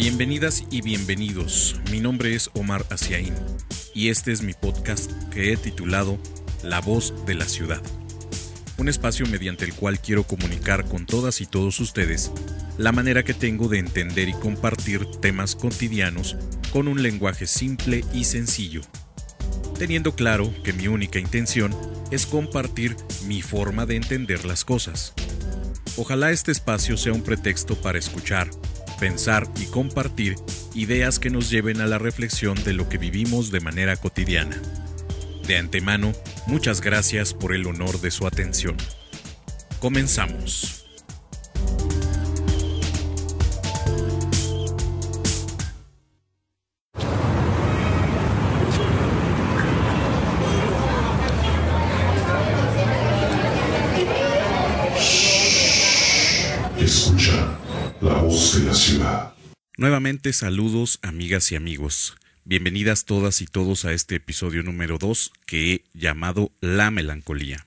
Bienvenidas y bienvenidos. Mi nombre es Omar Asiaín y este es mi podcast que he titulado La voz de la ciudad. Un espacio mediante el cual quiero comunicar con todas y todos ustedes la manera que tengo de entender y compartir temas cotidianos con un lenguaje simple y sencillo, teniendo claro que mi única intención es compartir mi forma de entender las cosas. Ojalá este espacio sea un pretexto para escuchar, pensar y compartir ideas que nos lleven a la reflexión de lo que vivimos de manera cotidiana. De antemano, muchas gracias por el honor de su atención. Comenzamos. Escucha la voz de la ciudad. Nuevamente saludos amigas y amigos. Bienvenidas todas y todos a este episodio número 2 que he llamado La melancolía.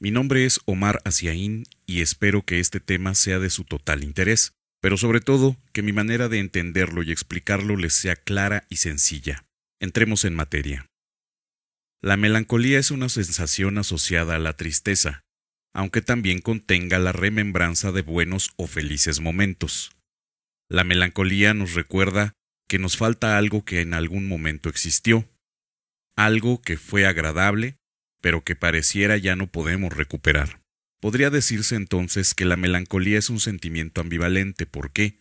Mi nombre es Omar Asiaín y espero que este tema sea de su total interés, pero sobre todo que mi manera de entenderlo y explicarlo les sea clara y sencilla. Entremos en materia. La melancolía es una sensación asociada a la tristeza, aunque también contenga la remembranza de buenos o felices momentos. La melancolía nos recuerda que nos falta algo que en algún momento existió, algo que fue agradable, pero que pareciera ya no podemos recuperar. Podría decirse entonces que la melancolía es un sentimiento ambivalente. ¿Por qué?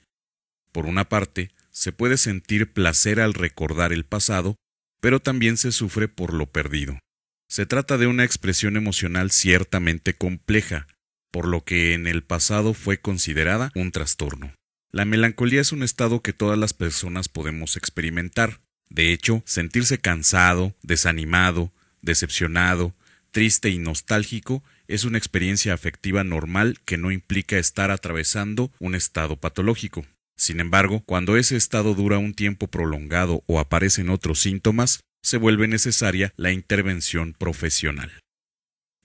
Por una parte, se puede sentir placer al recordar el pasado, pero también se sufre por lo perdido. Se trata de una expresión emocional ciertamente compleja, por lo que en el pasado fue considerada un trastorno. La melancolía es un estado que todas las personas podemos experimentar. De hecho, sentirse cansado, desanimado, decepcionado, triste y nostálgico es una experiencia afectiva normal que no implica estar atravesando un estado patológico. Sin embargo, cuando ese estado dura un tiempo prolongado o aparecen otros síntomas, se vuelve necesaria la intervención profesional.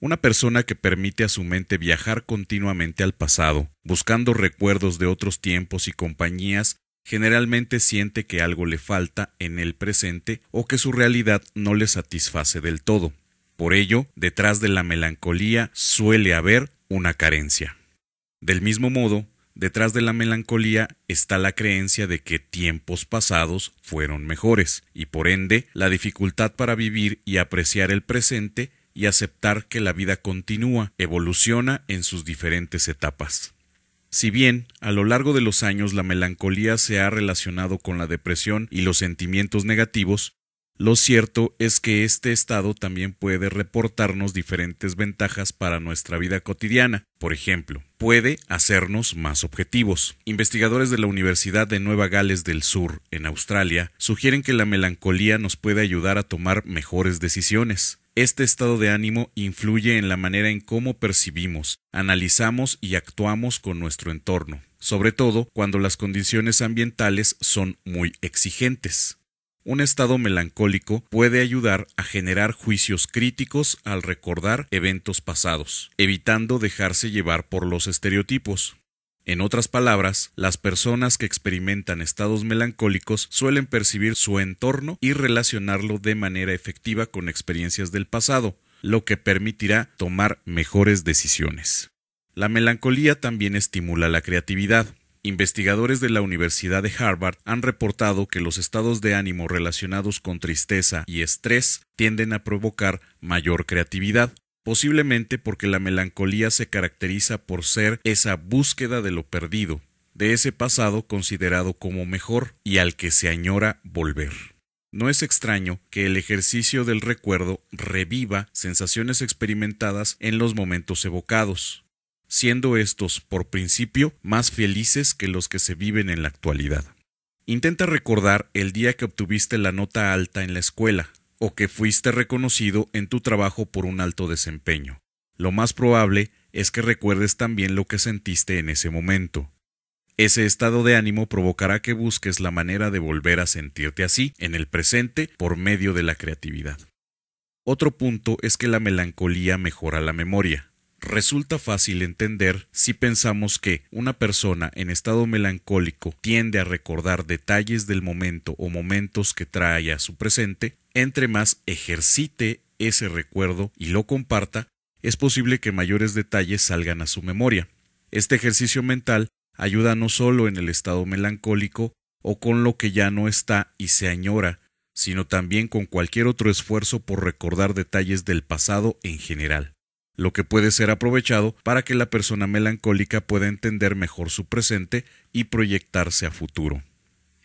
Una persona que permite a su mente viajar continuamente al pasado, buscando recuerdos de otros tiempos y compañías, generalmente siente que algo le falta en el presente o que su realidad no le satisface del todo. Por ello, detrás de la melancolía suele haber una carencia. Del mismo modo, Detrás de la melancolía está la creencia de que tiempos pasados fueron mejores, y por ende la dificultad para vivir y apreciar el presente y aceptar que la vida continúa, evoluciona en sus diferentes etapas. Si bien a lo largo de los años la melancolía se ha relacionado con la depresión y los sentimientos negativos, lo cierto es que este estado también puede reportarnos diferentes ventajas para nuestra vida cotidiana. Por ejemplo, puede hacernos más objetivos. Investigadores de la Universidad de Nueva Gales del Sur, en Australia, sugieren que la melancolía nos puede ayudar a tomar mejores decisiones. Este estado de ánimo influye en la manera en cómo percibimos, analizamos y actuamos con nuestro entorno, sobre todo cuando las condiciones ambientales son muy exigentes. Un estado melancólico puede ayudar a generar juicios críticos al recordar eventos pasados, evitando dejarse llevar por los estereotipos. En otras palabras, las personas que experimentan estados melancólicos suelen percibir su entorno y relacionarlo de manera efectiva con experiencias del pasado, lo que permitirá tomar mejores decisiones. La melancolía también estimula la creatividad. Investigadores de la Universidad de Harvard han reportado que los estados de ánimo relacionados con tristeza y estrés tienden a provocar mayor creatividad, posiblemente porque la melancolía se caracteriza por ser esa búsqueda de lo perdido, de ese pasado considerado como mejor y al que se añora volver. No es extraño que el ejercicio del recuerdo reviva sensaciones experimentadas en los momentos evocados siendo estos, por principio, más felices que los que se viven en la actualidad. Intenta recordar el día que obtuviste la nota alta en la escuela, o que fuiste reconocido en tu trabajo por un alto desempeño. Lo más probable es que recuerdes también lo que sentiste en ese momento. Ese estado de ánimo provocará que busques la manera de volver a sentirte así en el presente por medio de la creatividad. Otro punto es que la melancolía mejora la memoria. Resulta fácil entender si pensamos que una persona en estado melancólico tiende a recordar detalles del momento o momentos que trae a su presente, entre más ejercite ese recuerdo y lo comparta, es posible que mayores detalles salgan a su memoria. Este ejercicio mental ayuda no solo en el estado melancólico o con lo que ya no está y se añora, sino también con cualquier otro esfuerzo por recordar detalles del pasado en general, lo que puede ser aprovechado para que la persona melancólica pueda entender mejor su presente y proyectarse a futuro.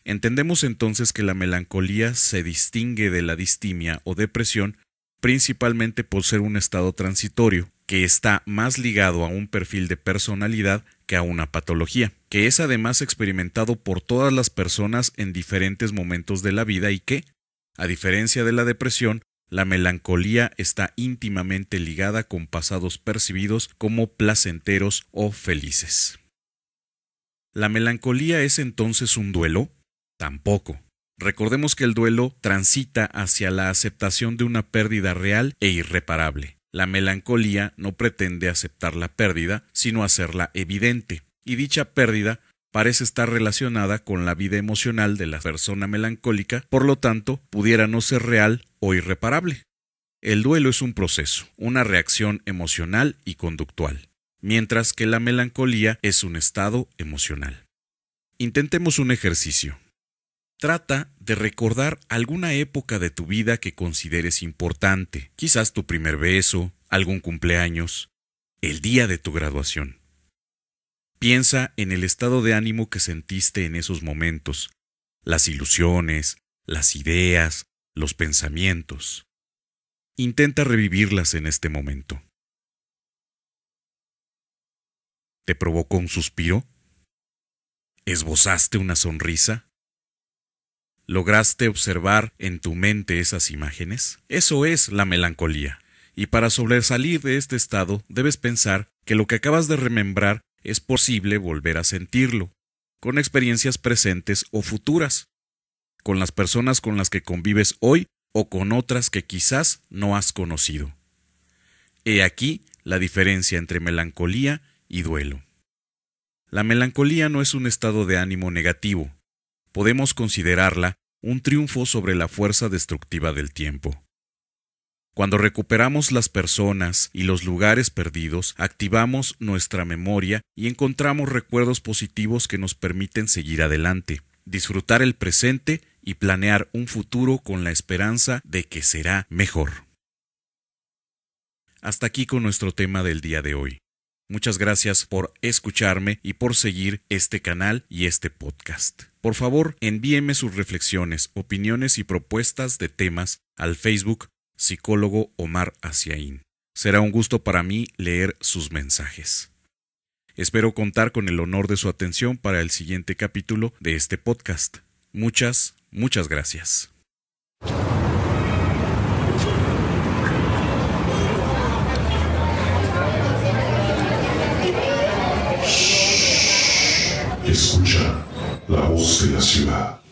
Entendemos entonces que la melancolía se distingue de la distimia o depresión principalmente por ser un estado transitorio, que está más ligado a un perfil de personalidad que a una patología, que es además experimentado por todas las personas en diferentes momentos de la vida y que, a diferencia de la depresión, la melancolía está íntimamente ligada con pasados percibidos como placenteros o felices. ¿La melancolía es entonces un duelo? Tampoco. Recordemos que el duelo transita hacia la aceptación de una pérdida real e irreparable. La melancolía no pretende aceptar la pérdida, sino hacerla evidente, y dicha pérdida parece estar relacionada con la vida emocional de la persona melancólica, por lo tanto, pudiera no ser real o irreparable. El duelo es un proceso, una reacción emocional y conductual, mientras que la melancolía es un estado emocional. Intentemos un ejercicio. Trata de recordar alguna época de tu vida que consideres importante, quizás tu primer beso, algún cumpleaños, el día de tu graduación. Piensa en el estado de ánimo que sentiste en esos momentos, las ilusiones, las ideas, los pensamientos. Intenta revivirlas en este momento. ¿Te provocó un suspiro? ¿Esbozaste una sonrisa? ¿Lograste observar en tu mente esas imágenes? Eso es la melancolía. Y para sobresalir de este estado debes pensar que lo que acabas de remembrar es posible volver a sentirlo, con experiencias presentes o futuras, con las personas con las que convives hoy o con otras que quizás no has conocido. He aquí la diferencia entre melancolía y duelo. La melancolía no es un estado de ánimo negativo, podemos considerarla un triunfo sobre la fuerza destructiva del tiempo. Cuando recuperamos las personas y los lugares perdidos, activamos nuestra memoria y encontramos recuerdos positivos que nos permiten seguir adelante, disfrutar el presente y planear un futuro con la esperanza de que será mejor. Hasta aquí con nuestro tema del día de hoy. Muchas gracias por escucharme y por seguir este canal y este podcast. Por favor, envíeme sus reflexiones, opiniones y propuestas de temas al Facebook Psicólogo Omar Asiaín. Será un gusto para mí leer sus mensajes. Espero contar con el honor de su atención para el siguiente capítulo de este podcast. Muchas, muchas gracias. Escucha la voz de la ciudad.